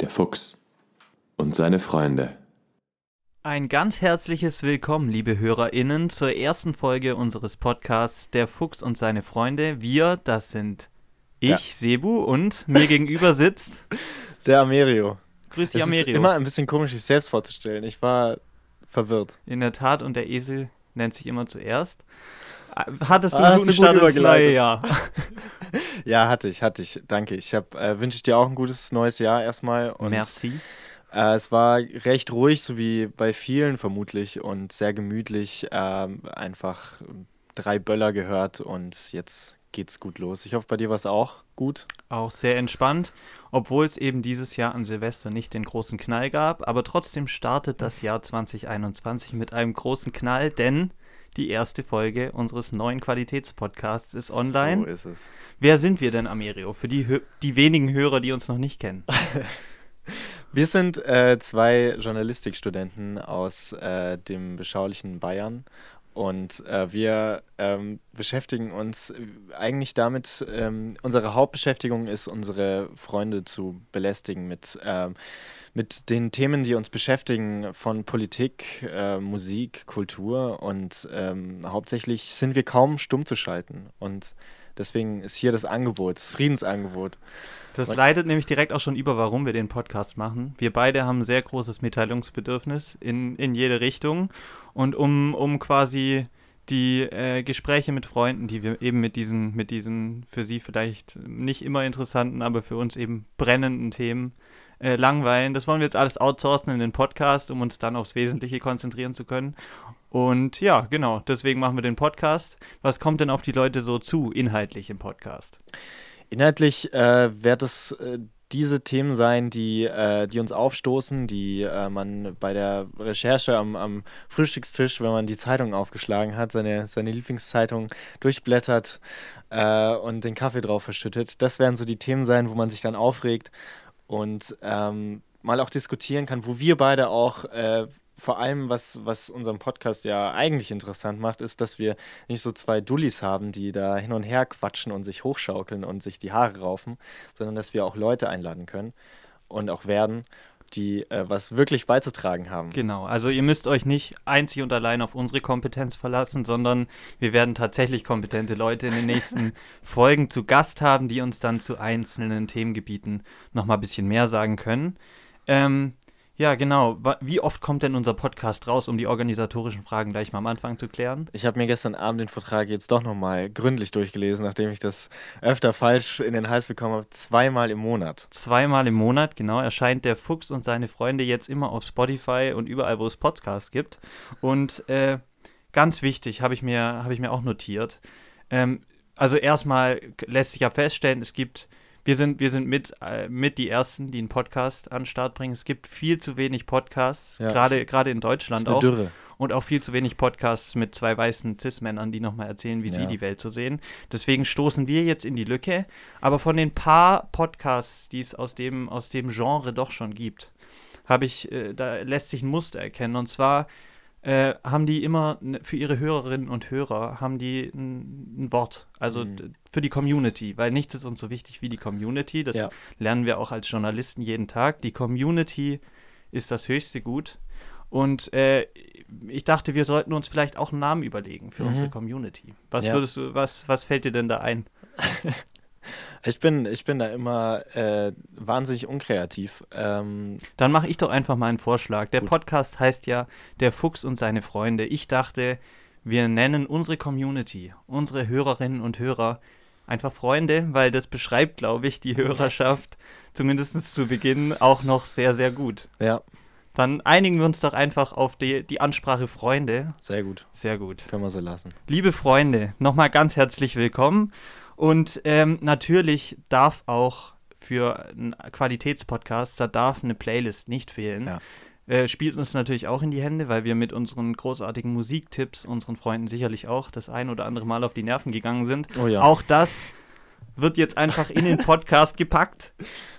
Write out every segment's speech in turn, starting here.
Der Fuchs und seine Freunde. Ein ganz herzliches Willkommen, liebe HörerInnen, zur ersten Folge unseres Podcasts Der Fuchs und seine Freunde. Wir, das sind ich, Ja. Sebu, und mir gegenüber sitzt. Der Amerio. Grüß dich, Es ist Amerio. immer ein bisschen komisch, sich selbst vorzustellen. Ich war verwirrt. In der Tat, und der Esel nennt sich immer zuerst. Äh, Hattest du Ah, einen guten Start ins neue Jahr? Ja, hatte ich, hatte ich. Danke. Ich hab, äh, wünsche dir auch ein gutes neues Jahr erstmal. Und Merci. äh, es war recht ruhig, so wie bei vielen vermutlich und sehr gemütlich. Ähm, einfach drei Böller gehört und jetzt geht's gut los. Ich hoffe, bei dir war es auch gut. Auch sehr entspannt, obwohl es eben dieses Jahr an Silvester nicht den großen Knall gab. Aber trotzdem startet das Jahr 2021 mit einem großen Knall, denn die erste Folge unseres neuen Qualitätspodcasts ist online. So ist es. Wer sind wir denn, Amerio? Für die, die wenigen Hörer, die uns noch nicht kennen. Wir sind äh, zwei Journalistikstudenten aus äh, dem beschaulichen Bayern und äh, wir ähm, beschäftigen uns äh, eigentlich damit, ähm, unsere Hauptbeschäftigung ist, unsere Freunde zu belästigen mit, ähm, mit den Themen, die uns beschäftigen, von Politik, äh, Musik, Kultur und ähm, hauptsächlich sind wir kaum stumm zu schalten und deswegen ist hier das Angebot, das Friedensangebot. Das leitet nämlich direkt auch schon über, warum wir den Podcast machen. Wir beide haben ein sehr großes Mitteilungsbedürfnis in, in jede Richtung. Und um, um quasi die äh, Gespräche mit Freunden, die wir eben mit diesen, mit diesen für sie vielleicht nicht immer interessanten, aber für uns eben brennenden Themen äh, langweilen, das wollen wir jetzt alles outsourcen in den Podcast, um uns dann aufs Wesentliche konzentrieren zu können. Und ja, genau, deswegen machen wir den Podcast. Was kommt denn auf die Leute so zu, inhaltlich im Podcast? Inhaltlich äh, wird es äh, diese Themen sein, die, äh, die uns aufstoßen, die äh, man bei der Recherche am, am Frühstückstisch, wenn man die Zeitung aufgeschlagen hat, seine, seine Lieblingszeitung durchblättert äh, und den Kaffee drauf verschüttet. Das werden so die Themen sein, wo man sich dann aufregt und ähm, mal auch diskutieren kann, wo wir beide auch äh, vor allem, was, was unseren Podcast ja eigentlich interessant macht, ist, dass wir nicht so zwei Dullis haben, die da hin und her quatschen und sich hochschaukeln und sich die Haare raufen, sondern dass wir auch Leute einladen können und auch werden, die äh, was wirklich beizutragen haben. Genau, also ihr müsst euch nicht einzig und allein auf unsere Kompetenz verlassen, sondern wir werden tatsächlich kompetente Leute in den nächsten Folgen zu Gast haben, die uns dann zu einzelnen Themengebieten nochmal ein bisschen mehr sagen können. Ähm, ja, genau. Wie oft kommt denn unser Podcast raus, um die organisatorischen Fragen gleich mal am Anfang zu klären? Ich habe mir gestern Abend den Vertrag jetzt doch nochmal gründlich durchgelesen, nachdem ich das öfter falsch in den Hals bekommen habe. Zweimal im Monat. Zweimal im Monat, genau, erscheint der Fuchs und seine Freunde jetzt immer auf Spotify und überall, wo es Podcasts gibt. Und äh, ganz wichtig, habe ich, mir- habe ich mir auch notiert. Ähm, also erstmal lässt sich ja feststellen, es gibt, wir sind, wir sind mit, äh, mit die Ersten, die einen Podcast an den Start bringen. Es gibt viel zu wenig Podcasts, Ja, gerade in Deutschland ist eine auch. Dürre. Und auch viel zu wenig Podcasts mit zwei weißen Cis-Männern, die nochmal erzählen, wie sie Ja. die Welt so sehen. Deswegen stoßen wir jetzt in die Lücke. Aber von den paar Podcasts, die es aus dem, aus dem Genre doch schon gibt, habe ich, äh, da lässt sich ein Muster erkennen. Und zwar äh, haben die immer für ihre Hörerinnen und Hörer haben die ein, ein Wort, also Mhm. für die Community, weil nichts ist uns so wichtig wie die Community. Das Ja. lernen wir auch als Journalisten jeden Tag. Die Community ist das höchste Gut. Und äh, ich dachte, wir sollten uns vielleicht auch einen Namen überlegen für Mhm. unsere Community. Was Ja. würdest du, was, was fällt dir denn da ein? Ich bin, ich bin da immer äh, wahnsinnig unkreativ. Ähm, Dann mache ich doch einfach mal einen Vorschlag. Der Gut. Podcast heißt ja Der Fuchs und seine Freunde. Ich dachte, wir nennen unsere Community, unsere Hörerinnen und Hörer einfach Freunde, weil das beschreibt, glaube ich, die Hörerschaft zumindest zu Beginn auch noch sehr, sehr gut. ja, Dann einigen wir uns doch einfach auf die, die Ansprache Freunde. sehr gut. Sehr gut. Können wir so lassen. Liebe Freunde, nochmal ganz herzlich willkommen. Und ähm, natürlich darf auch für einen Qualitätspodcast, da darf eine Playlist nicht fehlen. Ja. Äh, spielt uns natürlich auch in die Hände, weil wir mit unseren großartigen Musiktipps unseren Freunden sicherlich auch das ein oder andere Mal auf die Nerven gegangen sind. Oh ja. Auch das wird jetzt einfach in den Podcast gepackt.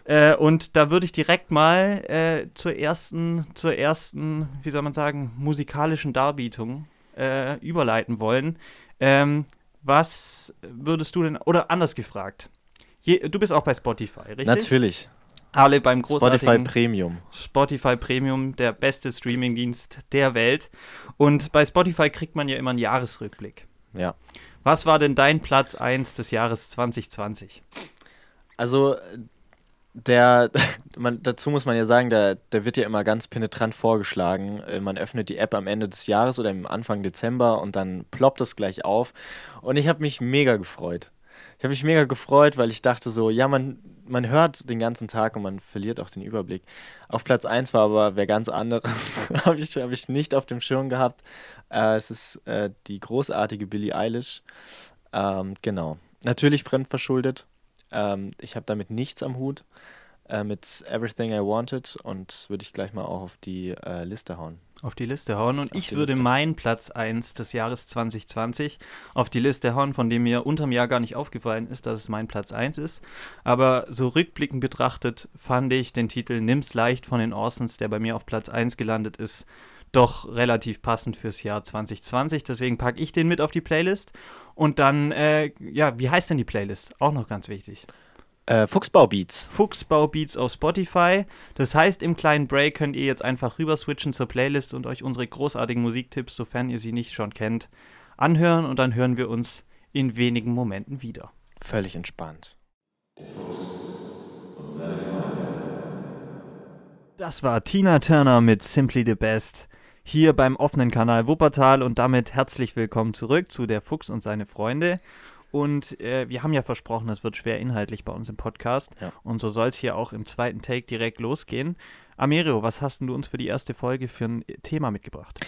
Äh, und da würde ich direkt mal äh, zur ersten, zur ersten, wie soll man sagen, musikalischen Darbietung äh, überleiten wollen. Ähm, was würdest du denn, oder anders gefragt, je, du bist auch bei Spotify, richtig? Natürlich. Alle beim großartigen Spotify Premium. Spotify Premium, der beste Streamingdienst der Welt. Und bei Spotify kriegt man ja immer einen Jahresrückblick. Ja. Was war denn dein Platz 1 des Jahres 2020? Also der, man, dazu muss man ja sagen, der, der wird ja immer ganz penetrant vorgeschlagen. Äh, Man öffnet die App am Ende des Jahres oder im Anfang Dezember und dann ploppt es gleich auf. Und ich habe mich mega gefreut. Ich habe mich mega gefreut, weil ich dachte so, ja, man, man hört den ganzen Tag und man verliert auch den Überblick. Auf Platz 1 war aber wer ganz anderes. habe ich, hab ich nicht auf dem Schirm gehabt. Äh, es ist äh, die großartige Billie Eilish. Ähm, genau. Natürlich fremdverschuldet. Ähm, ich habe damit nichts am Hut. Äh, mit Everything I Wanted und würde ich gleich mal auch auf die äh, Liste hauen. Auf die Liste hauen. Und Auf ich würde Liste. meinen Platz 1 des Jahres 2020 auf die Liste hauen, von dem mir unterm Jahr gar nicht aufgefallen ist, dass es mein Platz 1 ist. Aber so rückblickend betrachtet fand ich den Titel Nimm's leicht von den Orsons, der bei mir auf Platz 1 gelandet ist, doch relativ passend fürs Jahr 2020. Deswegen packe ich den mit auf die Playlist. Und dann, äh, ja, wie heißt denn die Playlist? Auch noch ganz wichtig. Äh, Fuchsbaubeats. Fuchsbau-Beats auf Spotify. Das heißt, im kleinen Break könnt ihr jetzt einfach rüber switchen zur Playlist und euch unsere großartigen Musiktipps, sofern ihr sie nicht schon kennt, anhören und dann hören wir uns in wenigen Momenten wieder. Völlig entspannt. Das war Tina Turner mit Simply the Best hier beim offenen Kanal Wuppertal und damit herzlich willkommen zurück zu der Fuchs und seine Freunde. Und äh, wir haben ja versprochen, es wird schwer inhaltlich bei uns im Podcast. Ja. Und so soll es hier auch im zweiten Take direkt losgehen. Amerio, was hast du uns für die erste Folge für ein Thema mitgebracht?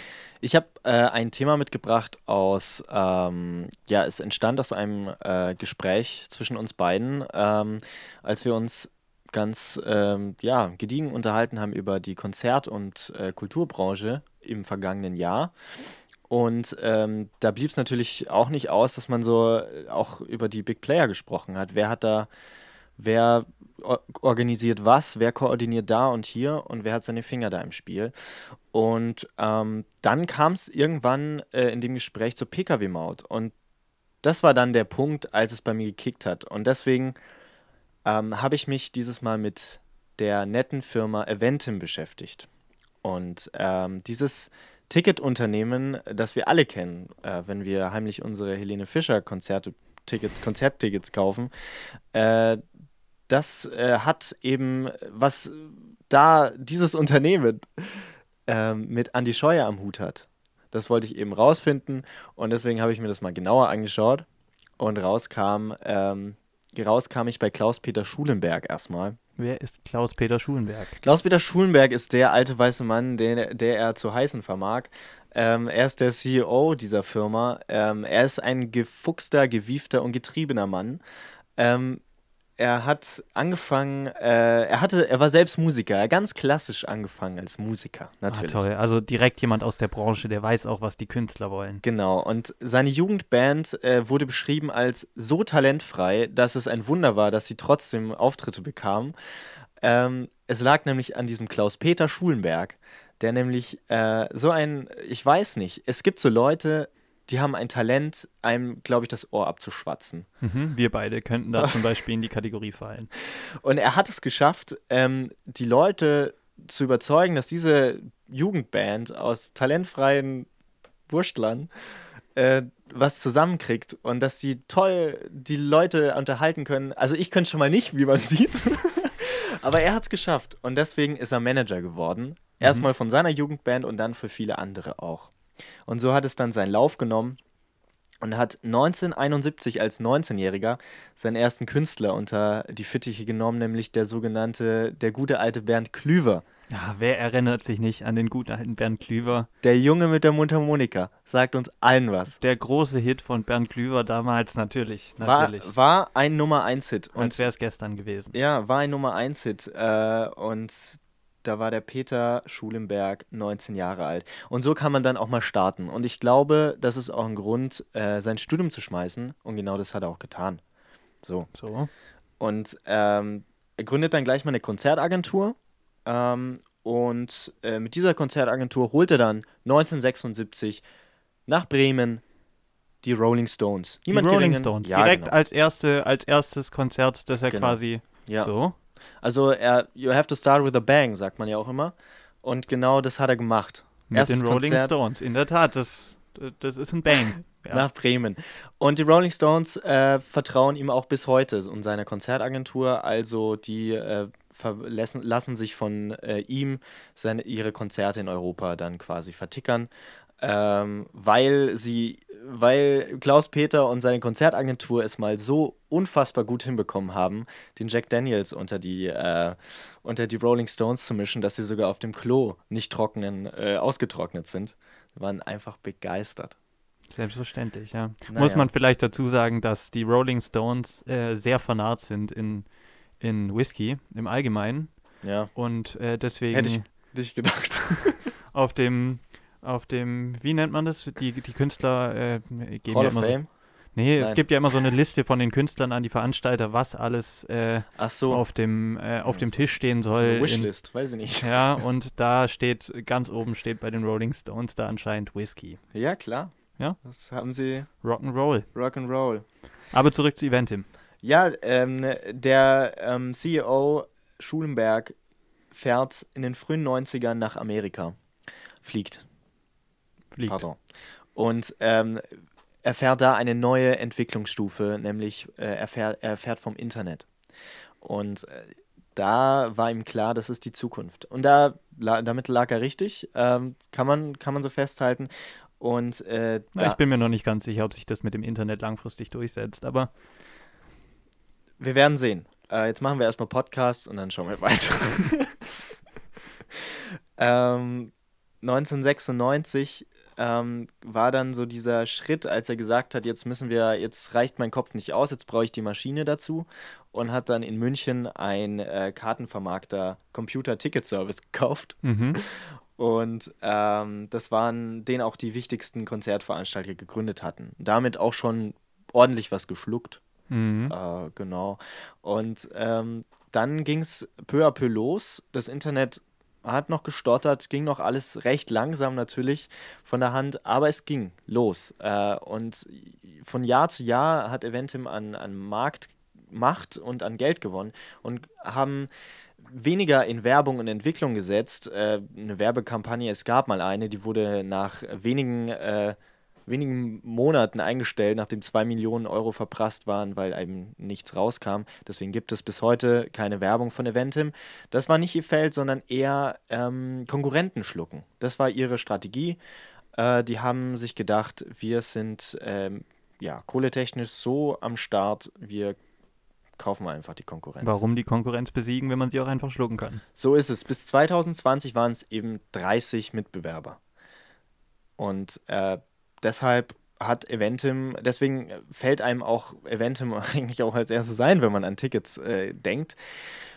Ich habe äh, ein Thema mitgebracht aus, ähm, ja, es entstand aus einem äh, Gespräch zwischen uns beiden, ähm, als wir uns ganz ähm, ja, gediegen unterhalten haben über die Konzert- und äh, Kulturbranche im vergangenen Jahr. Und ähm, da blieb es natürlich auch nicht aus, dass man so äh, auch über die Big Player gesprochen hat. Wer hat da, wer or organisiert was, wer koordiniert da und hier und wer hat seine Finger da im Spiel. Und ähm, dann kam es irgendwann äh, in dem Gespräch zur Pkw-Maut. Und das war dann der Punkt, als es bei mir gekickt hat. Und deswegen ähm, habe ich mich dieses Mal mit der netten Firma Eventim beschäftigt. Und ähm, dieses Ticketunternehmen, das wir alle kennen, äh, wenn wir heimlich unsere Helene Fischer Konzerte, Tickets, Konzerttickets kaufen, äh, das äh, hat eben, was da dieses Unternehmen ähm, mit Andy Scheuer am Hut hat. Das wollte ich eben rausfinden und deswegen habe ich mir das mal genauer angeschaut und rauskam, ähm, rauskam ich bei Klaus-Peter Schulenberg erstmal. Wer ist Klaus-Peter Schulenberg? Klaus-Peter Schulenberg ist der alte weiße Mann, der, der er zu heißen vermag. Ähm, er ist der CEO dieser Firma. Ähm, er ist ein gefuchster, gewiefter und getriebener Mann. Ähm, er hat angefangen, äh, er hatte, er war selbst Musiker, er ganz klassisch angefangen als Musiker, Ah, natürlich. toll. Also direkt jemand aus der Branche, der weiß auch, was die Künstler wollen. Genau, und seine Jugendband äh, wurde beschrieben als so talentfrei, dass es ein Wunder war, dass sie trotzdem Auftritte bekamen. Ähm, es lag nämlich an diesem Klaus-Peter Schulenberg, der nämlich äh, so ein, ich weiß nicht, es gibt so Leute, die haben ein Talent, einem, glaube ich, das Ohr abzuschwatzen. Mhm, wir beide könnten da zum Beispiel in die Kategorie fallen. Und er hat es geschafft, ähm, die Leute zu überzeugen, dass diese Jugendband aus talentfreien Wurstlern äh, was zusammenkriegt und dass die toll die Leute unterhalten können. Also ich könnte schon mal nicht, wie man sieht. Aber er hat es geschafft und deswegen ist er Manager geworden. Erstmal von seiner Jugendband und dann für viele andere auch. Und so hat es dann seinen Lauf genommen und hat 1971 als 19-Jähriger seinen ersten Künstler unter die Fittiche genommen, nämlich der sogenannte, der gute alte Bernd Klüver. Ja, wer erinnert sich nicht an den guten alten Bernd Klüver? Der Junge mit der Mundharmonika sagt uns allen was. Der große Hit von Bernd Klüver damals, natürlich. War, natürlich. war ein Nummer 1 Hit Als und wäre es gestern gewesen. ja, war ein Nummer 1 Hit äh, und da war der Peter Schulenberg 19 Jahre alt. Und so kann man dann auch mal starten. Und ich glaube, das ist auch ein Grund, äh, sein Studium zu schmeißen. Und genau das hat er auch getan. So. So. Und ähm, er gründet dann gleich mal eine Konzertagentur. Ähm, und äh, mit dieser Konzertagentur holt er dann 1976 nach Bremen die Rolling Stones. Die Niemand Rolling geringen- Stones. Ja, Direkt genau. als, erste, als erstes Konzert, das er Genau. quasi Ja. so. Also er, you have to start with a bang, sagt man ja auch immer. Und genau das hat er gemacht. Mit Erstes den Rolling Konzert Stones. In der Tat, das, das ist ein Bang. Ja. nach Bremen. Und die Rolling Stones äh, vertrauen ihm auch bis heute und seiner Konzertagentur. Also die äh, lassen sich von äh, ihm seine, ihre Konzerte in Europa dann quasi vertickern. Ähm, weil sie, weil Klaus Peter und seine Konzertagentur es mal so unfassbar gut hinbekommen haben, den Jack Daniels unter die, äh, unter die Rolling Stones zu mischen, dass sie sogar auf dem Klo nicht trocknen, äh, ausgetrocknet sind. Sie waren einfach begeistert. Selbstverständlich, ja. Naja. Muss man vielleicht dazu sagen, dass die Rolling Stones äh, sehr fanat sind in, in Whisky im Allgemeinen Ja. und äh, deswegen Hätte ich nicht gedacht. auf dem, auf dem, wie nennt man das? Die, die Künstler äh, geben Hall ja immer so, Fame? Nee, es Nein. gibt ja immer so eine Liste von den Künstlern an die Veranstalter, was alles äh, so. auf, dem, äh, auf dem Tisch stehen so soll. in, Wishlist, weiß ich nicht. ja, und da steht, ganz oben steht bei den Rolling Stones da anscheinend Whisky. Ja, klar. Ja. Das haben sie Rock'n'Roll. Rock'n'Roll. Aber zurück zu Eventim. Ja, ähm, der ähm, CEO Schulenberg fährt in den frühen 90ern nach Amerika. Fliegt, Fliegt. pardon. Und ähm, erfährt da eine neue Entwicklungsstufe, nämlich äh, er, fährt, er fährt vom Internet. Und äh, da war ihm klar, das ist die Zukunft. Und da, la, damit lag er richtig, ähm, kann, man, kann man so festhalten. Und äh, ich bin mir noch nicht ganz sicher, ob sich das mit dem Internet langfristig durchsetzt, aber wir werden sehen. Äh, jetzt machen wir erstmal Podcasts und dann schauen wir weiter. ähm, 1996 ähm, war dann so dieser Schritt, als er gesagt hat, jetzt müssen wir, jetzt reicht mein Kopf nicht aus, jetzt brauche ich die Maschine dazu und hat dann in München ein äh, Kartenvermarkter Computer-Ticket-Service gekauft. mhm. Und ähm, das waren den auch die wichtigsten Konzertveranstalter gegründet hatten. Damit auch schon ordentlich was geschluckt. Mhm. Äh, genau. Und ähm, dann ging es peu à peu los. Das Internet hat noch gestottert, ging noch alles recht langsam natürlich von der Hand, aber es ging los. Äh, und von Jahr zu Jahr hat Eventim an, an Marktmacht und an Geld gewonnen und haben weniger in Werbung und Entwicklung gesetzt. Äh, eine Werbekampagne, es gab mal eine, die wurde nach wenigen, äh, wenigen Monaten eingestellt, nachdem zwei Millionen Euro verprasst waren, weil eben nichts rauskam. Deswegen gibt es bis heute keine Werbung von Eventim. Das war nicht ihr Feld, sondern eher ähm, Konkurrenten schlucken. Das war ihre Strategie. Äh, die haben sich gedacht, wir sind ähm, ja, kohletechnisch so am Start, wir kaufen wir einfach die Konkurrenz. Warum die Konkurrenz besiegen, wenn man sie auch einfach schlucken kann? So ist es. Bis 2020 waren es eben 30 Mitbewerber. Und äh, deshalb hat Eventim, deswegen fällt einem auch Eventim eigentlich auch als erstes ein, wenn man an Tickets äh, denkt.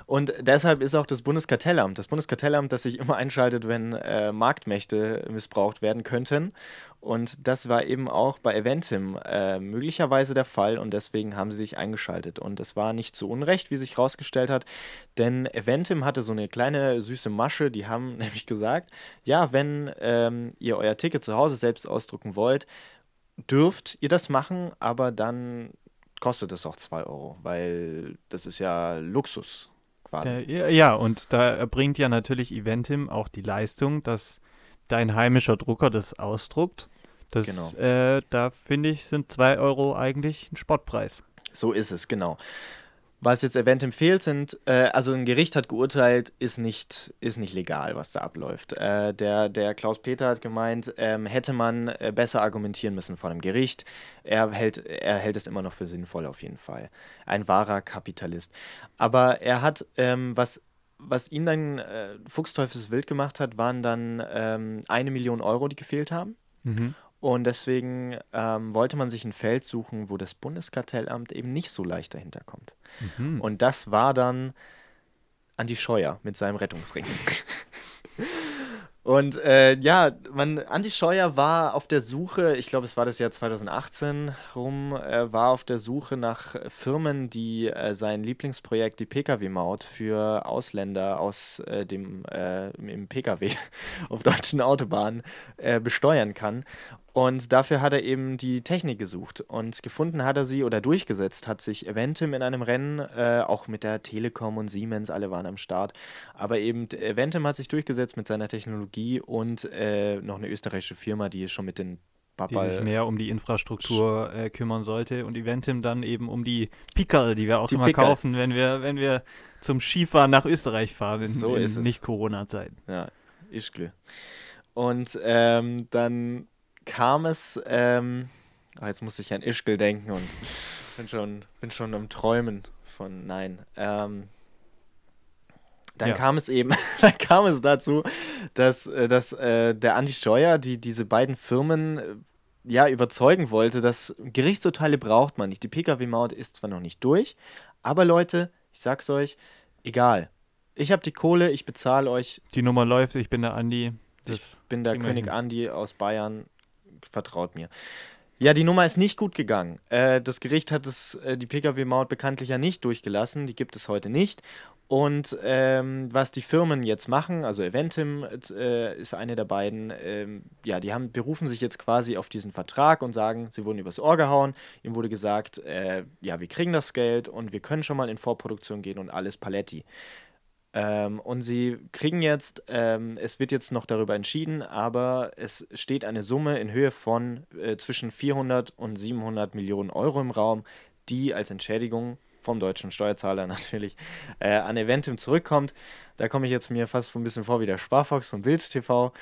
Und deshalb ist auch das Bundeskartellamt, das Bundeskartellamt, das sich immer einschaltet, wenn äh, Marktmächte missbraucht werden könnten. Und das war eben auch bei Eventim äh, möglicherweise der Fall und deswegen haben sie sich eingeschaltet. Und es war nicht zu Unrecht, wie sich herausgestellt hat, denn Eventim hatte so eine kleine süße Masche, die haben nämlich gesagt, ja, wenn ähm, ihr euer Ticket zu Hause selbst ausdrucken wollt, dürft ihr das machen, aber dann kostet es auch 2 Euro, weil das ist ja Luxus quasi. Äh, ja, und da erbringt ja natürlich Eventim auch die Leistung, dass dein heimischer Drucker das ausdruckt. Das, Genau. äh, da finde ich, sind 2 Euro eigentlich ein Spottpreis. So ist es, genau. Was jetzt Eventim fehlt, sind, äh, also ein Gericht hat geurteilt, ist nicht, ist nicht legal, was da abläuft. Äh, der, der Klaus Peter hat gemeint, ähm, hätte man äh, besser argumentieren müssen vor dem Gericht. Er hält, er hält es immer noch für sinnvoll, auf jeden Fall. Ein wahrer Kapitalist. Aber er hat, ähm, was, was ihn dann äh, fuchsteufelswild gemacht hat, waren dann ähm, eine Million Euro, die gefehlt haben. Mhm. Und deswegen ähm, wollte man sich ein Feld suchen, wo das Bundeskartellamt eben nicht so leicht dahinter kommt. Mhm. Und das war dann Andi Scheuer mit seinem Rettungsring. Und äh, ja, man, Andi Scheuer war auf der Suche, ich glaube, es war das Jahr 2018 rum, äh, war auf der Suche nach Firmen, die äh, sein Lieblingsprojekt, die Pkw-Maut für Ausländer aus äh, dem äh, im Pkw auf deutschen Autobahnen äh, besteuern kann. Und dafür hat er eben die Technik gesucht und gefunden hat er sie oder durchgesetzt hat sich Eventim in einem Rennen, äh, auch mit der Telekom und Siemens, alle waren am Start. Aber eben Eventim hat sich durchgesetzt mit seiner Technologie und äh, noch eine österreichische Firma, die schon mit den die sich mehr um die Infrastruktur äh, kümmern sollte und Eventim dann eben um die Pickerl, die wir auch die immer Pickerl. kaufen, wenn wir, wenn wir zum Skifahren nach Österreich fahren in, so in Nicht-Corona-Zeiten. Ja, ist klar. Und ähm, dann kam es, ähm, oh, jetzt musste ich an Ischgl denken und bin schon, bin schon am Träumen von, nein, ähm, dann ja. kam es eben, dann kam es dazu, dass, äh, dass äh, der Andi Scheuer die, diese beiden Firmen äh, ja überzeugen wollte, dass Gerichtsurteile braucht man nicht. Die Pkw-Maut ist zwar noch nicht durch, aber Leute, ich sag's euch, egal. Ich habe die Kohle, ich bezahle euch. Die Nummer läuft, ich bin der Andi. ich bin der König Andi aus Bayern vertraut mir. Ja, die Nummer ist nicht gut gegangen. Äh, das Gericht hat es, äh, die Pkw-Maut bekanntlich ja nicht durchgelassen. Die gibt es heute nicht. Und ähm, was die Firmen jetzt machen, also Eventim äh, ist eine der beiden, ähm, ja, die haben, berufen sich jetzt quasi auf diesen Vertrag und sagen, sie wurden übers Ohr gehauen. Ihnen wurde gesagt, äh, ja, wir kriegen das Geld und wir können schon mal in Vorproduktion gehen und alles Paletti. Ähm, und sie kriegen jetzt, ähm, es wird jetzt noch darüber entschieden, aber es steht eine Summe in Höhe von äh, zwischen 400 und 700 Millionen Euro im Raum, die als Entschädigung vom deutschen Steuerzahler natürlich äh, an Eventim zurückkommt. Da komme ich jetzt mir fast ein bisschen vor wie der Sparfox von Bild TV.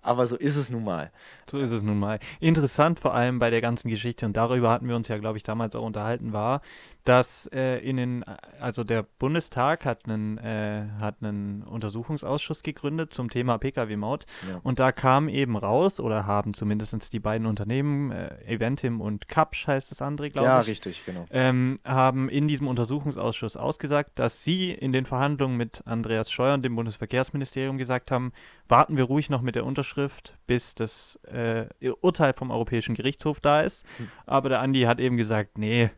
Aber so ist es nun mal. So ist es nun mal. Interessant vor allem bei der ganzen Geschichte, und darüber hatten wir uns ja, glaube ich, damals auch unterhalten, war, dass äh, in den, also der Bundestag hat einen, äh, hat einen Untersuchungsausschuss gegründet zum Thema Pkw-Maut. Ja. Und da kam eben raus, oder haben zumindest die beiden Unternehmen, äh, Eventim und Kapsch heißt das andere, glaube ja, ich. Ja, richtig, genau. Ähm, haben in diesem Untersuchungsausschuss ausgesagt, dass sie in den Verhandlungen mit Andreas Scheuer und dem Bundesverkehrsministerium gesagt haben, warten wir ruhig noch mit der Unterschrift, bis das äh, Urteil vom Europäischen Gerichtshof da ist. Hm. Aber der Andi hat eben gesagt, nee,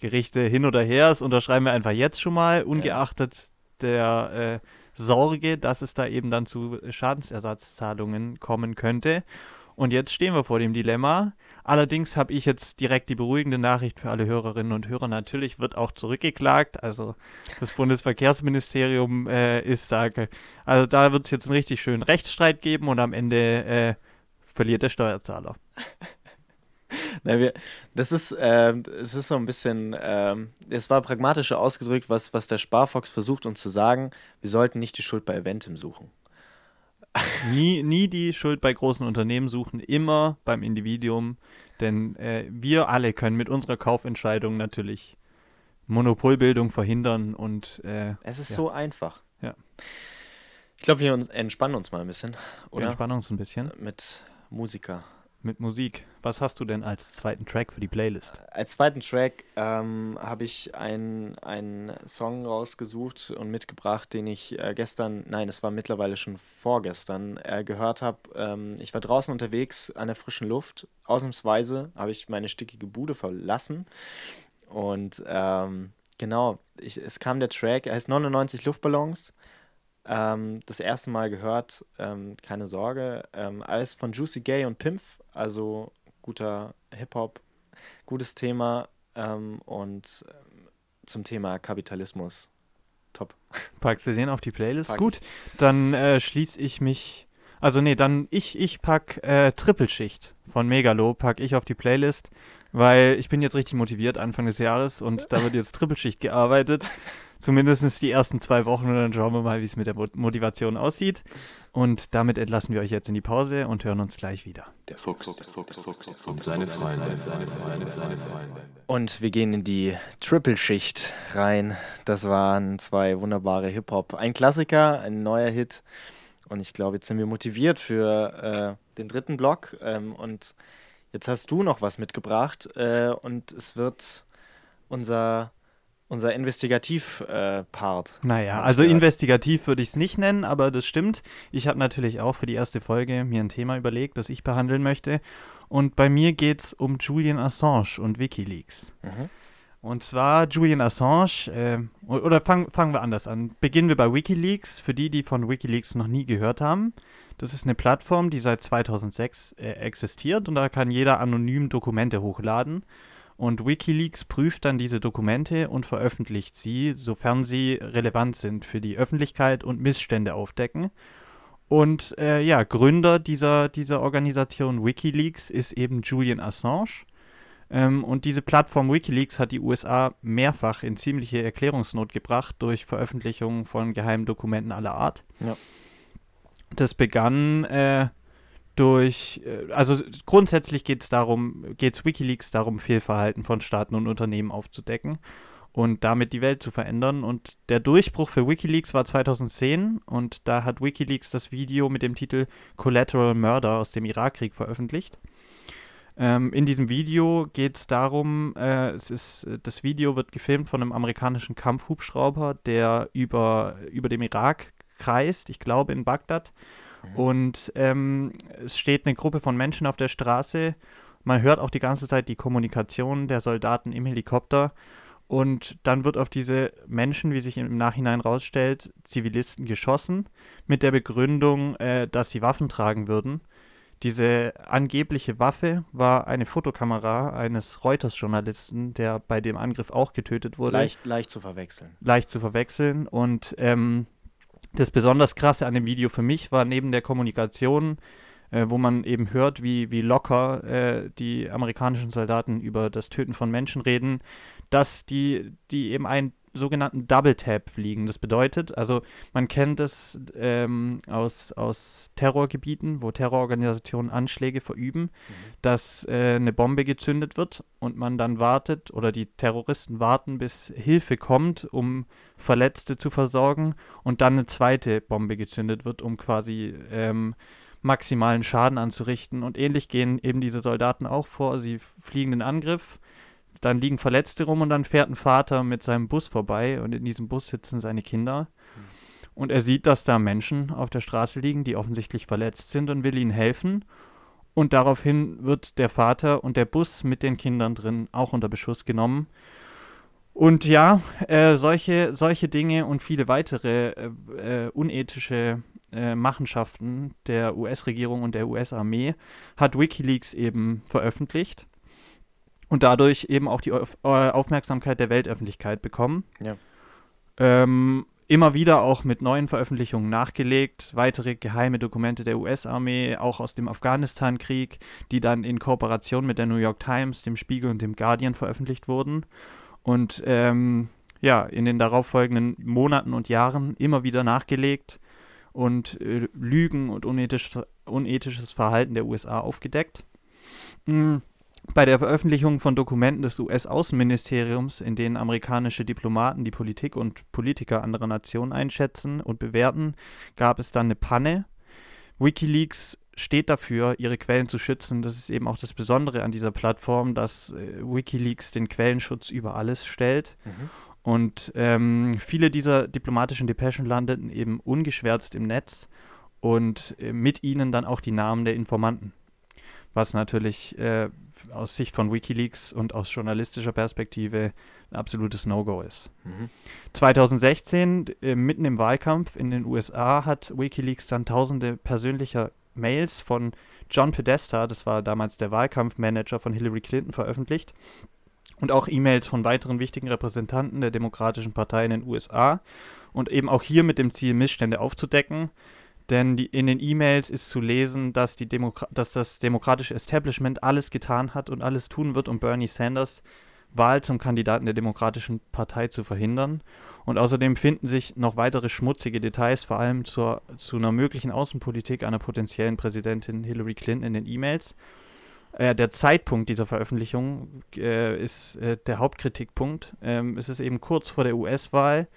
Gerichte hin oder her, das unterschreiben wir einfach jetzt schon mal, ungeachtet ja. der äh, Sorge, dass es da eben dann zu Schadensersatzzahlungen kommen könnte. Und jetzt stehen wir vor dem Dilemma. Allerdings habe ich jetzt direkt die beruhigende Nachricht für alle Hörerinnen und Hörer. Natürlich wird auch zurückgeklagt. Also das Bundesverkehrsministerium äh, ist da. Also da wird es jetzt einen richtig schönen Rechtsstreit geben und am Ende äh, verliert der Steuerzahler. Na, wir, das ist, äh, es ist so ein bisschen, äh, es war pragmatischer ausgedrückt, was, was der Sparfox versucht uns zu sagen, wir sollten nicht die Schuld bei Eventim suchen. nie, nie die Schuld bei großen Unternehmen suchen, immer beim Individuum, denn äh, wir alle können mit unserer Kaufentscheidung natürlich Monopolbildung verhindern und äh, es ist ja. so einfach. Ja. Ich glaube, wir uns, entspannen uns mal ein bisschen, oder? Wir entspannen uns ein bisschen. Mit Musiker mit Musik. Was hast du denn als zweiten Track für die Playlist? Als zweiten Track ähm, habe ich einen Song rausgesucht und mitgebracht, den ich äh, gestern, nein, es war mittlerweile schon vorgestern, äh, gehört habe. Ähm, ich war draußen unterwegs an der frischen Luft. Ausnahmsweise habe ich meine stickige Bude verlassen. Und ähm, genau, ich, es kam der Track, er heißt 99 Luftballons. Ähm, das erste Mal gehört, ähm, keine Sorge. Ähm, alles von Juicy Gay und Pimpf also guter Hip-Hop, gutes Thema ähm, und ähm, zum Thema Kapitalismus. Top. Packst du den auf die Playlist? Pack Gut, ich. dann äh, schließe ich mich. Also nee, dann ich, ich pack äh, Trippelschicht von Megalo, pack ich auf die Playlist, weil ich bin jetzt richtig motiviert Anfang des Jahres und da wird jetzt Trippelschicht gearbeitet. Zumindest die ersten zwei Wochen und dann schauen wir mal, wie es mit der Motivation aussieht. Und damit entlassen wir euch jetzt in die Pause und hören uns gleich wieder. Der Fuchs, der Fuchs, Fuchs und seine Freunde, seine Freunde, seine Freunde. Und wir gehen in die Triple-Schicht rein. Das waren zwei wunderbare Hip-Hop. Ein Klassiker, ein neuer Hit. Und ich glaube, jetzt sind wir motiviert für äh, den dritten Block. Ähm, und jetzt hast du noch was mitgebracht. Äh, und es wird unser unser Investigativ-Part. Äh, naja, also gehört. investigativ würde ich es nicht nennen, aber das stimmt. Ich habe natürlich auch für die erste Folge mir ein Thema überlegt, das ich behandeln möchte. Und bei mir geht es um Julian Assange und Wikileaks. Mhm. Und zwar Julian Assange, äh, oder fangen fangen wir anders an. Beginnen wir bei Wikileaks. Für die, die von Wikileaks noch nie gehört haben, das ist eine Plattform, die seit 2006 äh, existiert und da kann jeder anonym Dokumente hochladen. Und Wikileaks prüft dann diese Dokumente und veröffentlicht sie, sofern sie relevant sind für die Öffentlichkeit und Missstände aufdecken. Und äh, ja, Gründer dieser, dieser Organisation Wikileaks ist eben Julian Assange. Ähm, und diese Plattform Wikileaks hat die USA mehrfach in ziemliche Erklärungsnot gebracht durch Veröffentlichungen von geheimen Dokumenten aller Art. Ja. Das begann äh, durch, äh, also grundsätzlich geht es darum, geht es Wikileaks darum, Fehlverhalten von Staaten und Unternehmen aufzudecken und damit die Welt zu verändern. Und der Durchbruch für Wikileaks war 2010 und da hat Wikileaks das Video mit dem Titel Collateral Murder aus dem Irakkrieg veröffentlicht. Ähm, in diesem Video geht es darum, äh, es ist, das Video wird gefilmt von einem amerikanischen Kampfhubschrauber, der über, über dem Irak kreist, ich glaube in Bagdad. Und ähm, es steht eine Gruppe von Menschen auf der Straße. Man hört auch die ganze Zeit die Kommunikation der Soldaten im Helikopter. Und dann wird auf diese Menschen, wie sich im Nachhinein rausstellt, Zivilisten geschossen, mit der Begründung, äh, dass sie Waffen tragen würden. Diese angebliche Waffe war eine Fotokamera eines Reuters-Journalisten, der bei dem Angriff auch getötet wurde. Leicht, leicht zu verwechseln. Leicht zu verwechseln. Und ähm, das besonders krasse an dem Video für mich war neben der Kommunikation, äh, wo man eben hört, wie, wie locker äh, die amerikanischen Soldaten über das Töten von Menschen reden, dass die, die eben einen sogenannten Double Tap fliegen. Das bedeutet, also man kennt es ähm, aus, aus Terrorgebieten, wo Terrororganisationen Anschläge verüben, mhm. dass äh, eine Bombe gezündet wird und man dann wartet oder die Terroristen warten, bis Hilfe kommt, um Verletzte zu versorgen und dann eine zweite Bombe gezündet wird, um quasi ähm, maximalen Schaden anzurichten. Und ähnlich gehen eben diese Soldaten auch vor. Sie fliegen den Angriff dann liegen Verletzte rum und dann fährt ein Vater mit seinem Bus vorbei und in diesem Bus sitzen seine Kinder. Und er sieht, dass da Menschen auf der Straße liegen, die offensichtlich verletzt sind und will ihnen helfen. Und daraufhin wird der Vater und der Bus mit den Kindern drin auch unter Beschuss genommen. Und ja, äh, solche, solche Dinge und viele weitere äh, äh, unethische äh, Machenschaften der US-Regierung und der US-Armee hat Wikileaks eben veröffentlicht und dadurch eben auch die äh, Aufmerksamkeit der Weltöffentlichkeit bekommen. Ja. Ähm, immer wieder auch mit neuen Veröffentlichungen nachgelegt, weitere geheime Dokumente der US-Armee, auch aus dem Afghanistan-Krieg, die dann in Kooperation mit der New York Times, dem Spiegel und dem Guardian veröffentlicht wurden. Und ähm, ja, in den darauffolgenden Monaten und Jahren immer wieder nachgelegt und äh, Lügen und unethisch, unethisches Verhalten der USA aufgedeckt. Mhm bei der Veröffentlichung von Dokumenten des US-Außenministeriums, in denen amerikanische Diplomaten die Politik und Politiker anderer Nationen einschätzen und bewerten, gab es dann eine Panne. Wikileaks steht dafür, ihre Quellen zu schützen. Das ist eben auch das Besondere an dieser Plattform, dass äh, Wikileaks den Quellenschutz über alles stellt. Mhm. Und ähm, viele dieser diplomatischen Depeschen landeten eben ungeschwärzt im Netz und äh, mit ihnen dann auch die Namen der Informanten. Was natürlich äh, aus Sicht von Wikileaks und aus journalistischer Perspektive ein absolutes No-Go ist. Mhm. 2016, äh, mitten im Wahlkampf in den USA, hat Wikileaks dann tausende persönlicher Mails von John Podesta, das war damals der Wahlkampfmanager von Hillary Clinton, veröffentlicht. Und auch E-Mails von weiteren wichtigen Repräsentanten der Demokratischen Partei in den USA. Und eben auch hier mit dem Ziel, Missstände aufzudecken. Denn die, in den E-Mails ist zu lesen, dass, die dass das demokratische Establishment alles getan hat und alles tun wird, um Bernie Sanders Wahl zum Kandidaten der Demokratischen Partei zu verhindern. Und außerdem finden sich noch weitere schmutzige Details, vor allem zur, zu einer möglichen Außenpolitik einer potenziellen Präsidentin Hillary Clinton in den E-Mails. Äh, der Zeitpunkt dieser Veröffentlichung äh, ist äh, der Hauptkritikpunkt. Ähm, es ist eben kurz vor der US-Wahl.